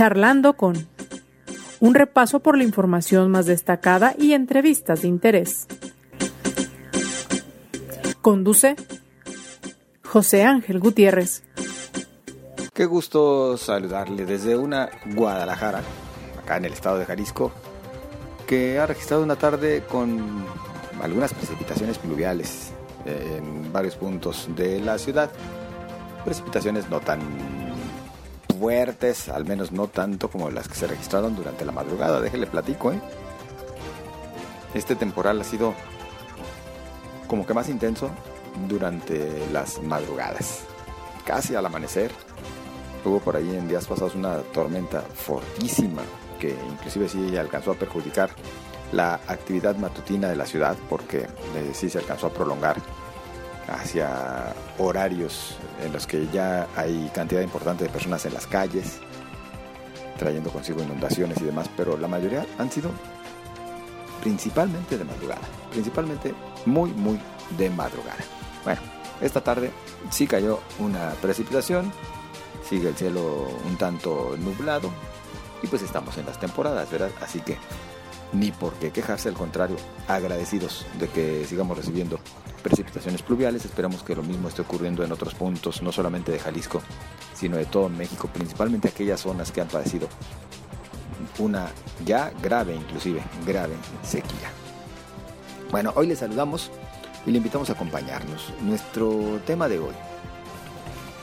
Charlando con un repaso por la información más destacada y entrevistas de interés. Conduce José Ángel Gutiérrez. Qué gusto saludarle desde una Guadalajara, acá en el estado de Jalisco, que ha registrado una tarde con algunas precipitaciones pluviales eh, en varios puntos de la ciudad. Precipitaciones no tan fuertes, al menos no tanto como las que se registraron durante la madrugada. Déjele platico, ¿eh? Este temporal ha sido como que más intenso durante las madrugadas. Casi al amanecer. Hubo por ahí en días pasados una tormenta fortísima que inclusive sí alcanzó a perjudicar la actividad matutina de la ciudad porque eh, sí se alcanzó a prolongar hacia horarios en los que ya hay cantidad importante de personas en las calles, trayendo consigo inundaciones y demás, pero la mayoría han sido principalmente de madrugada, principalmente muy, muy de madrugada. Bueno, esta tarde sí cayó una precipitación, sigue el cielo un tanto nublado y pues estamos en las temporadas, ¿verdad? Así que ni por qué quejarse, al contrario, agradecidos de que sigamos recibiendo precipitaciones pluviales. Esperamos que lo mismo esté ocurriendo en otros puntos, no solamente de Jalisco, sino de todo México, principalmente aquellas zonas que han padecido una ya grave, inclusive grave sequía. Bueno, hoy les saludamos y le invitamos a acompañarnos. Nuestro tema de hoy,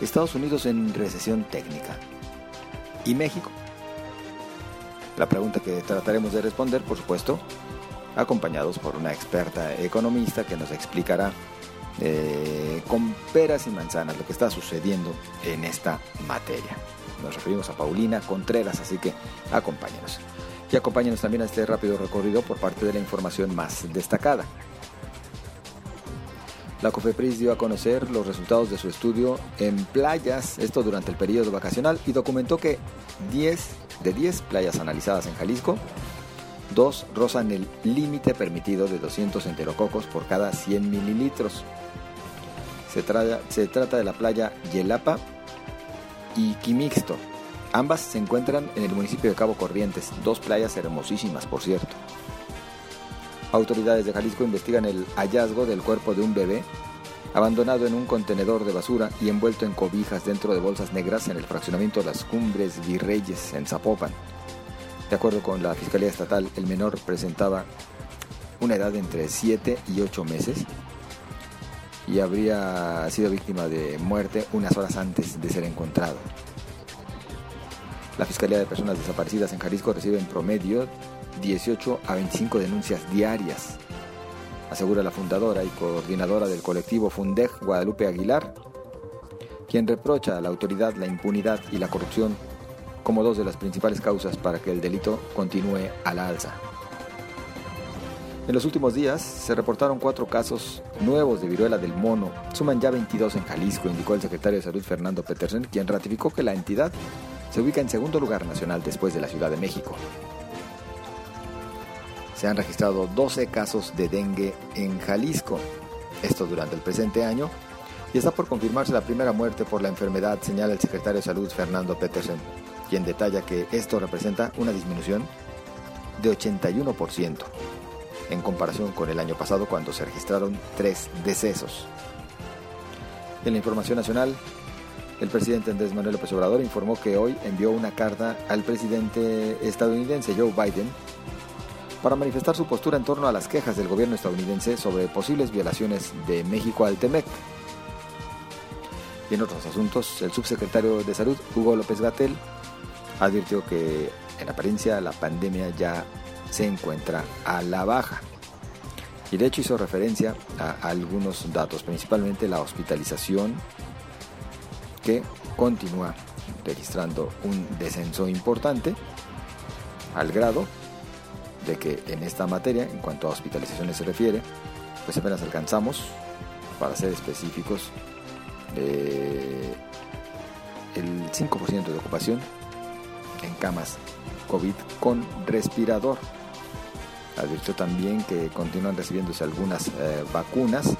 Estados Unidos en recesión técnica y México. La pregunta que trataremos de responder, por supuesto, acompañados por una experta economista que nos explicará eh, con peras y manzanas lo que está sucediendo en esta materia. Nos referimos a Paulina Contreras, así que acompáñenos. Y acompáñenos también a este rápido recorrido por parte de la información más destacada. La COFEPRIS dio a conocer los resultados de su estudio en playas, esto durante el periodo vacacional, y documentó que 10 de 10 playas analizadas en Jalisco Dos rozan el límite permitido de 200 enterococos por cada 100 mililitros. Se trata de la playa Yelapa y Quimixto. Ambas se encuentran en el municipio de Cabo Corrientes, dos playas hermosísimas, por cierto. Autoridades de Jalisco investigan el hallazgo del cuerpo de un bebé abandonado en un contenedor de basura y envuelto en cobijas dentro de bolsas negras en el fraccionamiento de las Cumbres Virreyes en Zapopan. De acuerdo con la Fiscalía Estatal, el menor presentaba una edad de entre 7 y 8 meses y habría sido víctima de muerte unas horas antes de ser encontrado. La Fiscalía de Personas Desaparecidas en Jalisco recibe en promedio 18 a 25 denuncias diarias, asegura la fundadora y coordinadora del colectivo Fundej, Guadalupe Aguilar, quien reprocha a la autoridad la impunidad y la corrupción como dos de las principales causas para que el delito continúe a la alza. En los últimos días se reportaron cuatro casos nuevos de viruela del mono. Suman ya 22 en Jalisco, indicó el secretario de Salud Fernando Petersen, quien ratificó que la entidad se ubica en segundo lugar nacional después de la Ciudad de México. Se han registrado 12 casos de dengue en Jalisco, esto durante el presente año, y está por confirmarse la primera muerte por la enfermedad, señala el secretario de Salud Fernando Petersen quien detalla que esto representa una disminución de 81% en comparación con el año pasado cuando se registraron tres decesos. En la información nacional, el presidente Andrés Manuel López Obrador informó que hoy envió una carta al presidente estadounidense Joe Biden para manifestar su postura en torno a las quejas del gobierno estadounidense sobre posibles violaciones de México al TEMEC. Y en otros asuntos, el subsecretario de Salud, Hugo López Gatel, advirtió que en apariencia la pandemia ya se encuentra a la baja. Y de hecho hizo referencia a algunos datos, principalmente la hospitalización, que continúa registrando un descenso importante, al grado de que en esta materia, en cuanto a hospitalizaciones se refiere, pues apenas alcanzamos, para ser específicos, eh, el 5% de ocupación en camas COVID con respirador. Ha también que continúan recibiéndose algunas eh, vacunas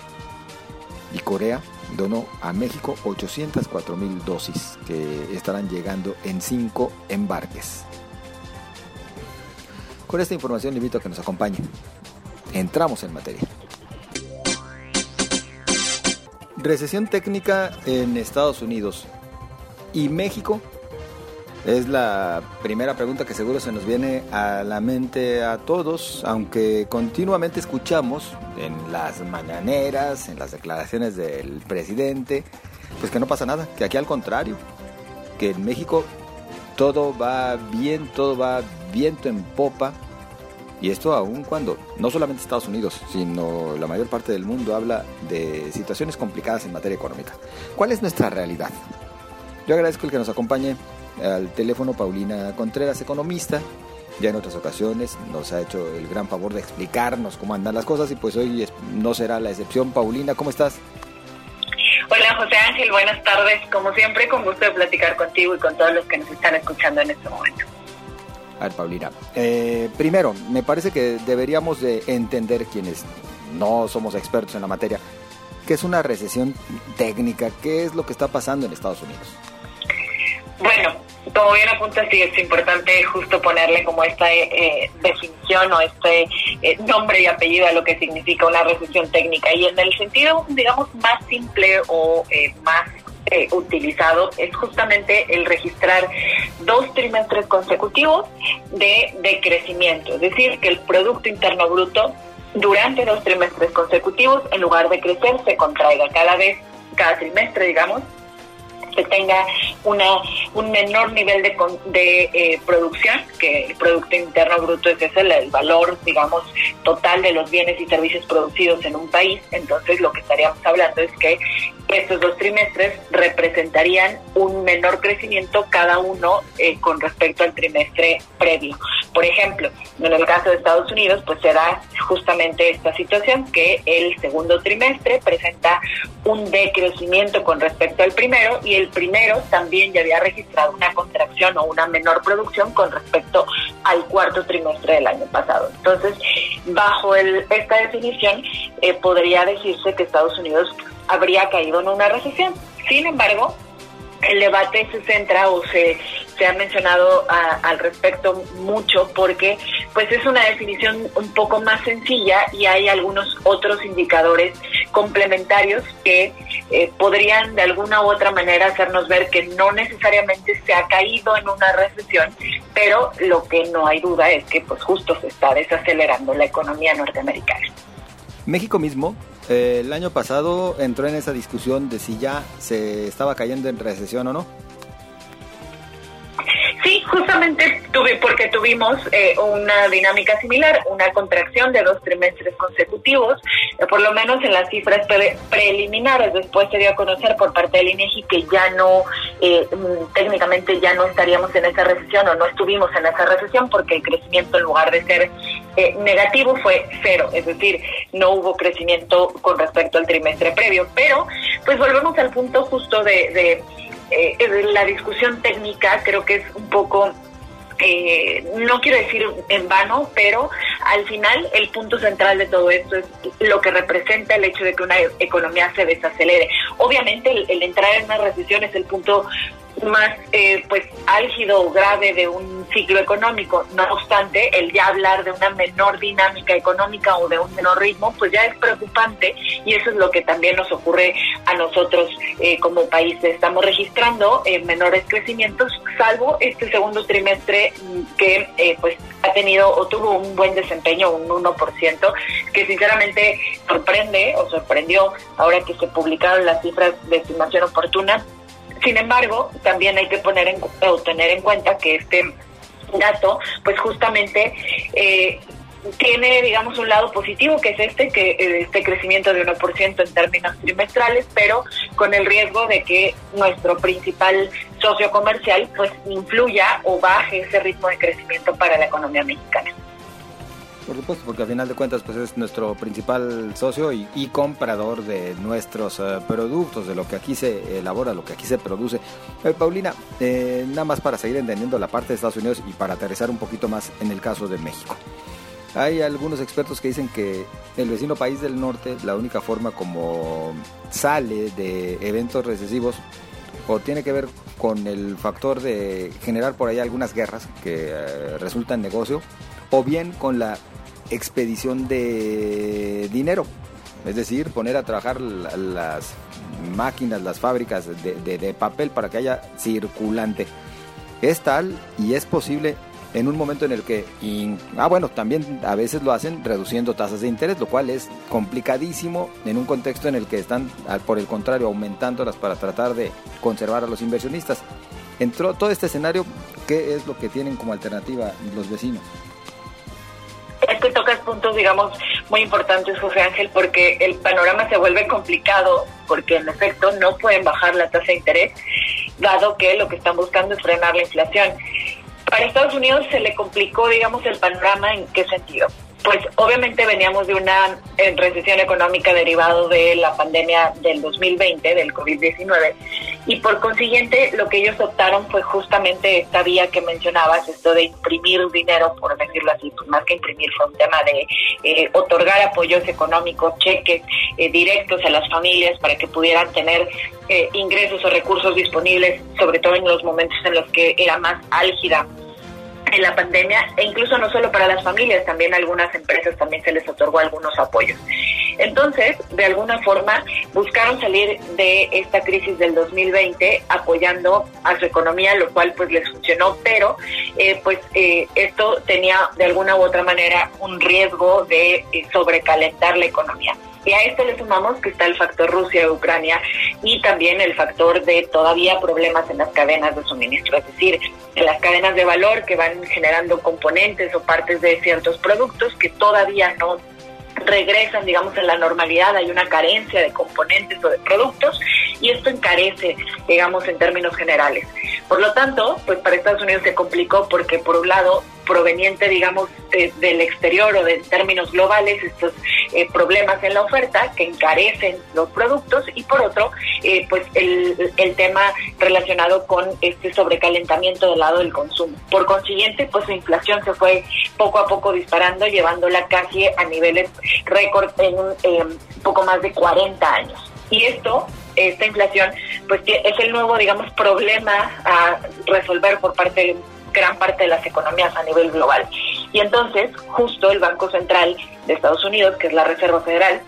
y Corea donó a México 804 mil dosis que estarán llegando en cinco embarques. Con esta información le invito a que nos acompañe. Entramos en materia. Recesión técnica en Estados Unidos y México es la primera pregunta que seguro se nos viene a la mente a todos, aunque continuamente escuchamos en las mañaneras, en las declaraciones del presidente, pues que no pasa nada, que aquí al contrario, que en México todo va bien, todo va viento en popa, y esto aún cuando no solamente Estados Unidos, sino la mayor parte del mundo habla de situaciones complicadas en materia económica. ¿Cuál es nuestra realidad? Yo agradezco el que nos acompañe al teléfono Paulina Contreras, economista. Ya en otras ocasiones nos ha hecho el gran favor de explicarnos cómo andan las cosas y pues hoy no será la excepción. Paulina, ¿cómo estás? José Ángel, buenas tardes. Como siempre, con gusto de platicar contigo y con todos los que nos están escuchando en este momento. A ver, Paulina, eh, primero, me parece que deberíamos de entender quienes no somos expertos en la materia, qué es una recesión técnica, qué es lo que está pasando en Estados Unidos. Bueno, como bien apunta, sí es importante justo ponerle como esta eh, definición o este eh, nombre y apellido a lo que significa una recesión técnica. Y en el sentido, digamos, más simple o eh, más utilizado es justamente el registrar dos trimestres consecutivos de, de crecimiento. Es decir, que el Producto Interno Bruto durante dos trimestres consecutivos, en lugar de crecer, se contraiga cada vez, cada trimestre, digamos, que tenga una, un menor nivel de, de eh, producción, que el Producto Interno Bruto es ese, el, valor, digamos, total de los bienes y servicios producidos en un país. Entonces, lo que estaríamos hablando es que estos dos trimestres representarían un menor crecimiento cada uno eh, con respecto al trimestre previo. Por ejemplo, en el caso de Estados Unidos, pues se da justamente esta situación que el segundo trimestre presenta un decrecimiento con respecto al primero y el primero también ya había registrado una contracción o una menor producción con respecto al cuarto trimestre del año pasado. Entonces, bajo esta definición, eh, podría decirse que Estados Unidos habría caído en una recesión. Sin embargo, el debate se centra o se, se ha mencionado al respecto mucho porque pues es una definición un poco más sencilla y hay algunos otros indicadores complementarios que eh, podrían de alguna u otra manera hacernos ver que no necesariamente se ha caído en una recesión, pero lo que no hay duda es que pues justo se está desacelerando la economía norteamericana. México mismo eh, el año pasado entró en esa discusión de si ya se estaba cayendo en recesión o no. Sí, justamente tuve, porque tuvimos eh, una dinámica similar, una contracción de dos trimestres consecutivos, eh, por lo menos en las cifras preliminares. Después se dio a conocer por parte del INEGI que ya no, eh, mm, técnicamente ya no estaríamos en esa recesión o no estuvimos en esa recesión porque el crecimiento en lugar de ser negativo fue cero, es decir, no hubo crecimiento con respecto al trimestre previo. Pero, pues volvemos al punto justo de eh, la discusión técnica creo que es un poco eh, no quiero decir en vano, pero al final el punto central de todo esto es lo que representa el hecho de que una economía se desacelere. Obviamente el entrar en una recesión es el punto más eh, pues álgido o grave de un ciclo económico. No obstante, el ya hablar de una menor dinámica económica o de un menor ritmo, pues ya es preocupante y eso es lo que también nos ocurre a nosotros eh, como país. Estamos registrando eh, menores crecimientos, salvo este segundo trimestre mm, que eh, pues ha tenido o tuvo un buen desempeño, un 1%, que sinceramente sorprende o sorprendió ahora que se publicaron las cifras de estimación oportuna sin embargo, también hay que poner en, o tener en cuenta que este dato, pues justamente eh, tiene, digamos, un lado positivo, que es este, que eh, este crecimiento de 1% en términos trimestrales, pero con el riesgo de que nuestro principal socio comercial, pues, influya o baje ese ritmo de crecimiento para la economía mexicana. Por supuesto, porque al final de cuentas pues es nuestro principal socio y, comprador de nuestros eh, productos, de lo que aquí se elabora, lo que aquí se produce. Eh, Paulina, eh, nada más para seguir entendiendo la parte de Estados Unidos y para aterrizar un poquito más en el caso de México. Hay algunos expertos que dicen que el vecino país del norte, la única forma como sale de eventos recesivos o tiene que ver con el factor de generar por ahí algunas guerras que eh, resultan negocio, o bien con la expedición de dinero, es decir, poner a trabajar las máquinas, las fábricas de, papel para que haya circulante. Es tal y es posible en un momento en el que, ah bueno, también a veces lo hacen reduciendo tasas de interés, lo cual es complicadísimo en un contexto en el que están, por el contrario, aumentándolas para tratar de conservar a los inversionistas. Entró todo este escenario, ¿qué es lo que tienen como alternativa los vecinos? Tocas puntos, digamos, muy importantes, José Ángel, porque el panorama se vuelve complicado, porque en efecto no pueden bajar la tasa de interés, dado que lo que están buscando es frenar la inflación. Para Estados Unidos se le complicó, digamos, el panorama en qué sentido. Pues obviamente veníamos de una eh, recesión económica derivado de la pandemia del 2020, del COVID-19, y por consiguiente lo que ellos optaron fue justamente esta vía que mencionabas, esto de imprimir dinero, por decirlo así, pues más que imprimir fue un tema de eh, otorgar apoyos económicos, cheques eh, directos a las familias para que pudieran tener ingresos o recursos disponibles, sobre todo en los momentos en los que era más álgida en la pandemia e incluso no solo para las familias, también algunas empresas también se les otorgó algunos apoyos. Entonces, de alguna forma, buscaron salir de esta crisis del 2020 apoyando a su economía, lo cual pues les funcionó, pero eh, pues eh, esto tenía de alguna u otra manera un riesgo de eh, sobrecalentar la economía. Y a esto le sumamos que está el factor Rusia-Ucrania y también el factor de todavía problemas en las cadenas de suministro, es decir, en las cadenas de valor que van generando componentes o partes de ciertos productos que todavía no regresan, digamos, en la normalidad, hay una carencia de componentes o de productos y esto encarece, digamos, en términos generales. Por lo tanto, pues para Estados Unidos se complicó porque por un lado, proveniente, digamos, del exterior o de términos globales, estos eh, problemas en la oferta que encarecen los productos y por otro, eh, pues el, el tema relacionado con este sobrecalentamiento del lado del consumo. Por consiguiente, pues la inflación se fue poco a poco disparando, llevándola casi a niveles récord en un poco más de 40 años. Y esto esta inflación, pues es el nuevo, digamos, problema a resolver por parte de gran parte de las economías a nivel global. Y entonces, justo el Banco Central de Estados Unidos, que es la Reserva Federal,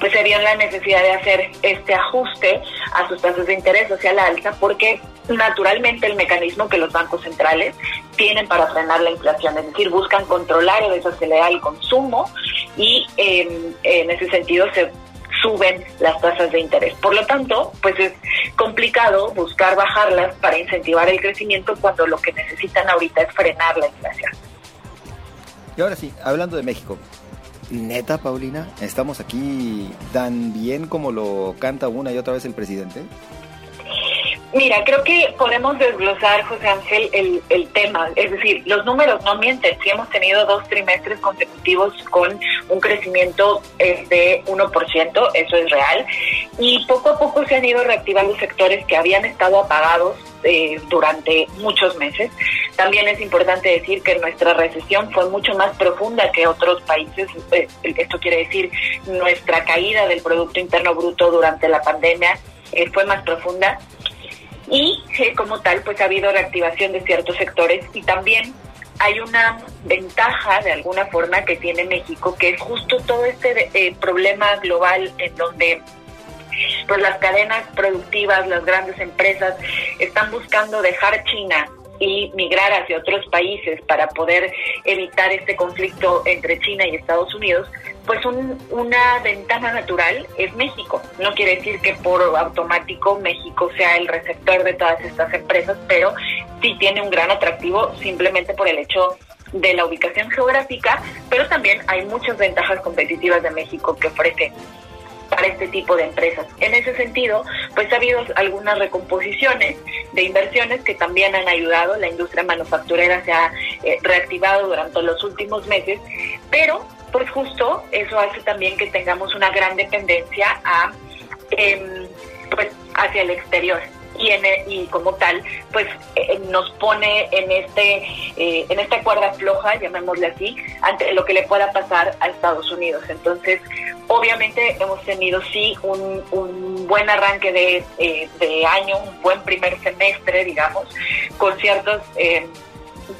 pues se vio la necesidad de hacer este ajuste a sus tasas de interés hacia la alza, porque naturalmente el mecanismo que los bancos centrales tienen para frenar la inflación, es decir, buscan controlar o desacelerar el consumo y en ese sentido se suben las tasas de interés. Por lo tanto, pues es complicado buscar bajarlas para incentivar el crecimiento cuando lo que necesitan ahorita es frenar la inflación. Y ahora sí, hablando de México, neta, Paulina, ¿estamos aquí tan bien como lo canta una y otra vez el presidente? Mira, creo que podemos desglosar, José Ángel, el, el tema. Es decir, los números no mienten. Si hemos tenido dos trimestres consecutivos con un crecimiento eh, de 1%, eso es real. Y poco a poco se han ido reactivando sectores que habían estado apagados eh, durante muchos meses. También es importante decir que nuestra recesión fue mucho más profunda que otros países. Eh, esto quiere decir nuestra caída del Producto Interno Bruto durante la pandemia fue más profunda y como tal pues ha habido reactivación de ciertos sectores y también hay una ventaja de alguna forma que tiene México que es justo todo este eh, problema global en donde pues las cadenas productivas, las grandes empresas están buscando dejar China y migrar hacia otros países para poder evitar este conflicto entre China y Estados Unidos, pues una ventana natural es México. No quiere decir que por automático México sea el receptor de todas estas empresas, pero sí tiene un gran atractivo simplemente por el hecho de la ubicación geográfica, pero también hay muchas ventajas competitivas de México que ofrece para este tipo de empresas. En ese sentido, pues ha habido algunas recomposiciones de inversiones que también han ayudado. La industria manufacturera se ha eh, reactivado durante los últimos meses, pero pues justo eso hace también que tengamos una gran dependencia a, em, pues hacia el exterior. Y, en, y como tal, pues eh, nos pone en este eh, en esta cuerda floja, llamémosle así, ante lo que le pueda pasar a Estados Unidos. Entonces, obviamente hemos tenido sí un, un buen arranque de, eh, de, año, un buen primer semestre, digamos, con ciertos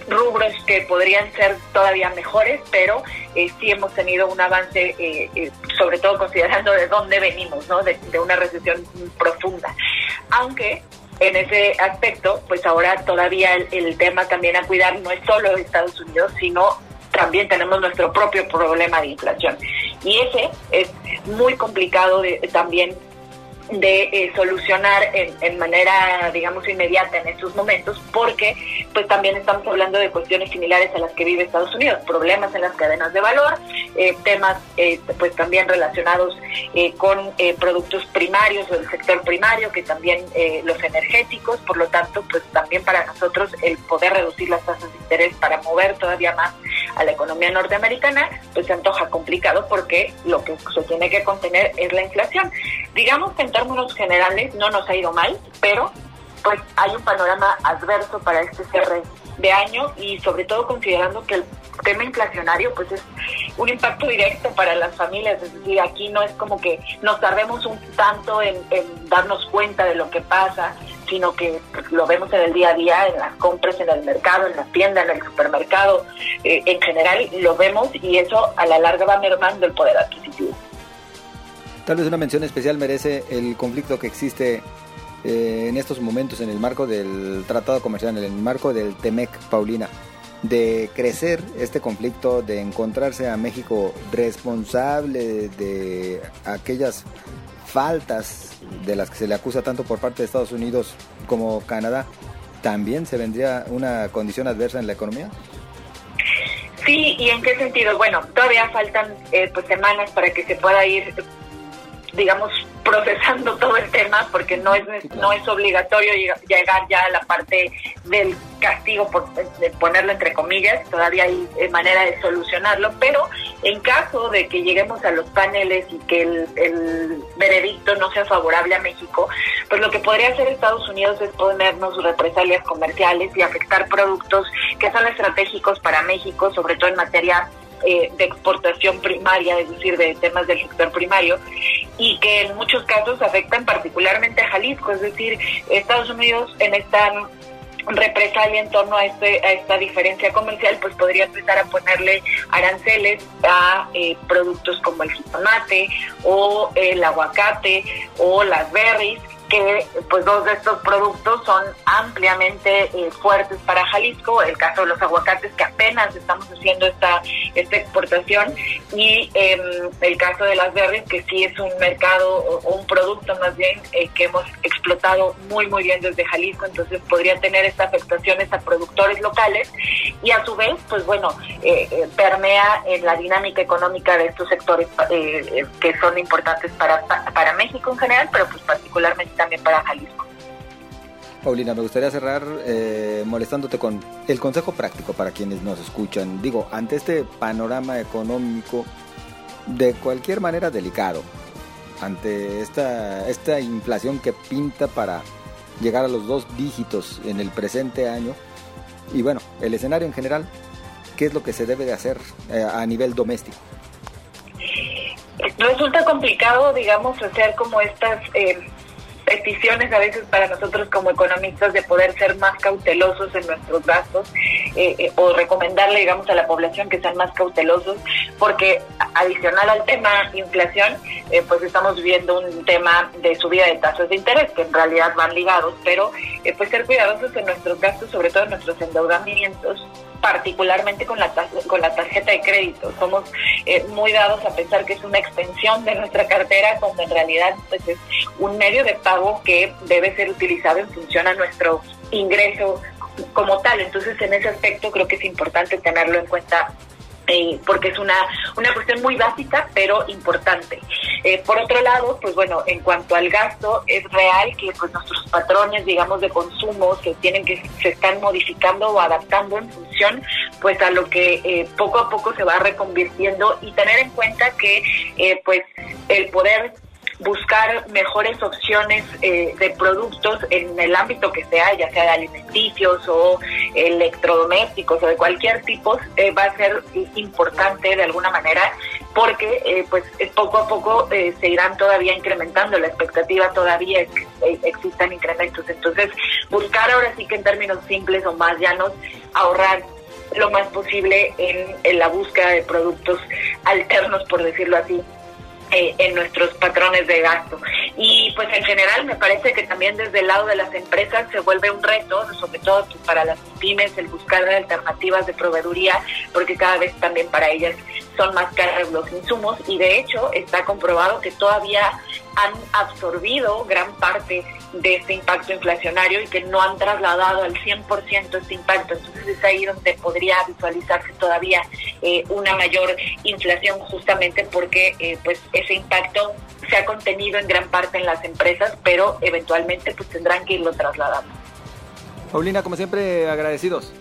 rubros que podrían ser todavía mejores, pero sí hemos tenido un avance, sobre todo considerando de dónde venimos, ¿no? De, una recesión profunda aunque en ese aspecto, pues ahora todavía el, tema también a cuidar no es solo Estados Unidos, sino también tenemos nuestro propio problema de inflación. Y ese es muy complicado de, también de eh, solucionar en, manera, digamos, inmediata en estos momentos, porque pues también estamos hablando de cuestiones similares a las que vive Estados Unidos, problemas en las cadenas de valor, eh, temas eh, pues también relacionados con productos primarios o el sector primario, que también los energéticos, por lo tanto, pues también para nosotros el poder reducir las tasas de interés para mover todavía más a la economía norteamericana, pues se antoja complicado porque lo que se tiene que contener es la inflación. Digamos que en términos generales no nos ha ido mal, pero pues hay un panorama adverso para este cierre de año y sobre todo considerando que el tema inflacionario pues es un impacto directo para las familias, es decir, aquí no es como que nos tardemos un tanto en, darnos cuenta de lo que pasa, sino que lo vemos en el día a día, en las compras, en el mercado, en la tienda, en el supermercado, eh, en general lo vemos y eso a la larga va mermando el poder adquisitivo. Tal vez una mención especial merece el conflicto que existe eh, en estos momentos en el marco del tratado comercial, en el marco del TEMEC, Paulina, de crecer este conflicto, de encontrarse a México responsable de aquellas faltas de las que se le acusa tanto por parte de Estados Unidos como Canadá, ¿también se vendría una condición adversa en la economía? Sí, ¿y en qué sentido? Bueno, todavía faltan eh, pues semanas para que se pueda ir digamos, procesando todo el tema, porque no es, no es obligatorio llegar ya a la parte del castigo, por de ponerlo entre comillas, todavía hay manera de solucionarlo, pero en caso de que lleguemos a los paneles y que el, el veredicto no sea favorable a México, pues lo que podría hacer Estados Unidos es ponernos represalias comerciales y afectar productos que son estratégicos para México, sobre todo en materia eh, de exportación primaria, es decir, de temas del sector primario, y que en muchos casos afectan particularmente a Jalisco, es decir, Estados Unidos en esta represalia en torno a, este, a esta diferencia comercial, pues podría empezar a ponerle aranceles a eh, productos como el jitomate o el aguacate o las berries que pues dos de estos productos son ampliamente eh, fuertes para Jalisco, el caso de los aguacates que apenas estamos haciendo esta, esta exportación y em, el caso de las berries que sí es un mercado o, un producto más bien eh, que hemos explotado muy muy bien desde Jalisco, entonces podría tener esta afectaciones a productores locales y a su vez pues bueno eh, permea en la dinámica económica de estos sectores que son importantes para, para México en general, pero pues particularmente también para Jalisco. Paulina, me gustaría cerrar eh, molestándote con el consejo práctico para quienes nos escuchan. Digo, ante este panorama económico de cualquier manera delicado, ante esta, esta inflación que pinta para llegar a los dos dígitos en el presente año, y bueno, el escenario en general, ¿qué es lo que se debe de hacer eh, a nivel doméstico? Resulta complicado, digamos, hacer como estas... Eh, peticiones a veces para nosotros como economistas de poder ser más cautelosos en nuestros gastos eh, eh, o recomendarle, digamos, a la población que sean más cautelosos, porque adicional al tema inflación, eh, pues estamos viviendo un tema de subida de tasas de interés, que en realidad van ligados, pero pues ser cuidadosos en nuestros gastos, sobre todo en nuestros endeudamientos, particularmente con la, con la tarjeta de crédito. Somos eh, muy dados a pensar que es una extensión de nuestra cartera, cuando en realidad pues, es un medio de pago que debe ser utilizado en función a nuestro ingreso como tal. Entonces, en ese aspecto creo que es importante tenerlo en cuenta eh, porque es una, una cuestión muy básica, pero importante. Eh, por otro lado, pues bueno, en cuanto al gasto, es real que pues nuestros patrones, digamos, de consumo se tienen que, se están modificando o adaptando en función pues a lo que eh, poco a poco se va reconvirtiendo y tener en cuenta que pues el poder buscar mejores opciones eh, de productos en el ámbito que sea, ya sea de alimenticios o electrodomésticos o de cualquier tipo, eh, va a ser importante de alguna manera porque eh, pues poco a poco se irán todavía incrementando, la expectativa todavía es que existan incrementos. Entonces, buscar ahora sí que en términos simples o más llanos, ahorrar lo más posible en la búsqueda de productos alternos, por decirlo así, eh, en nuestros patrones de gasto. Y pues en general me parece que también desde el lado de las empresas se vuelve un reto, sobre todo para las pymes, el buscar alternativas de proveeduría, porque cada vez también para ellas son más caros los insumos y de hecho está comprobado que todavía han absorbido gran parte de este impacto inflacionario y que no han trasladado al 100% este impacto. Entonces es ahí donde podría visualizarse todavía eh, una mayor inflación justamente porque eh, pues ese impacto se ha contenido en gran parte en las empresas, pero eventualmente pues tendrán que irlo trasladando. Paulina, como siempre, agradecidos.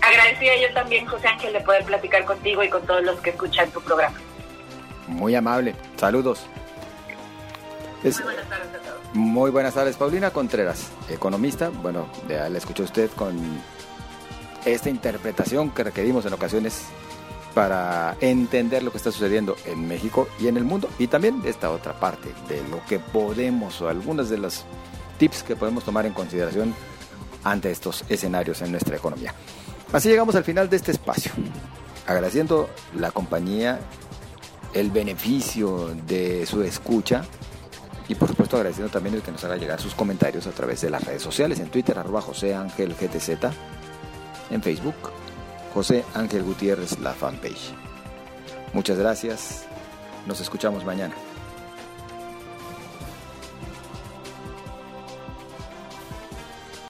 Agradecida yo también, José Ángel, de poder platicar contigo y con todos los que escuchan tu programa. Muy amable. Saludos. Muy buenas tardes a todos. Muy buenas tardes, Paulina Contreras, economista. Bueno, ya la escuchó usted con esta interpretación que requerimos en ocasiones para entender lo que está sucediendo en México y en el mundo y también esta otra parte de lo que podemos o algunos de los tips que podemos tomar en consideración ante estos escenarios en nuestra economía. Así llegamos al final de este espacio, agradeciendo la compañía, el beneficio de su escucha y por supuesto agradeciendo también el que nos haga llegar sus comentarios a través de las redes sociales, en Twitter arroba José Ángel GTZ, en Facebook José Ángel Gutiérrez, la fanpage. Muchas gracias, nos escuchamos mañana.